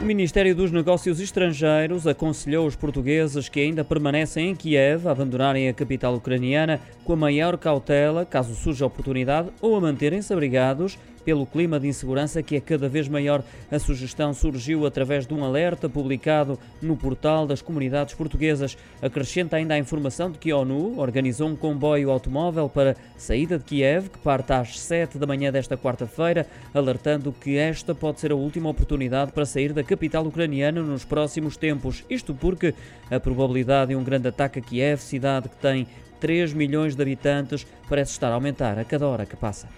O Ministério dos Negócios Estrangeiros aconselhou os portugueses que ainda permanecem em Kiev a abandonarem a capital ucraniana com a maior cautela, caso surja oportunidade, ou a manterem-se abrigados pelo clima de insegurança que é cada vez maior. A sugestão surgiu através de um alerta publicado no portal das comunidades portuguesas. Acrescenta ainda a informação de que a ONU organizou um comboio automóvel para saída de Kiev, que parte às 7 da manhã desta quarta-feira, alertando que esta pode ser a última oportunidade para sair da capital ucraniana nos próximos tempos. Isto porque a probabilidade de um grande ataque a Kiev, cidade que tem 3 milhões de habitantes, parece estar a aumentar a cada hora que passa.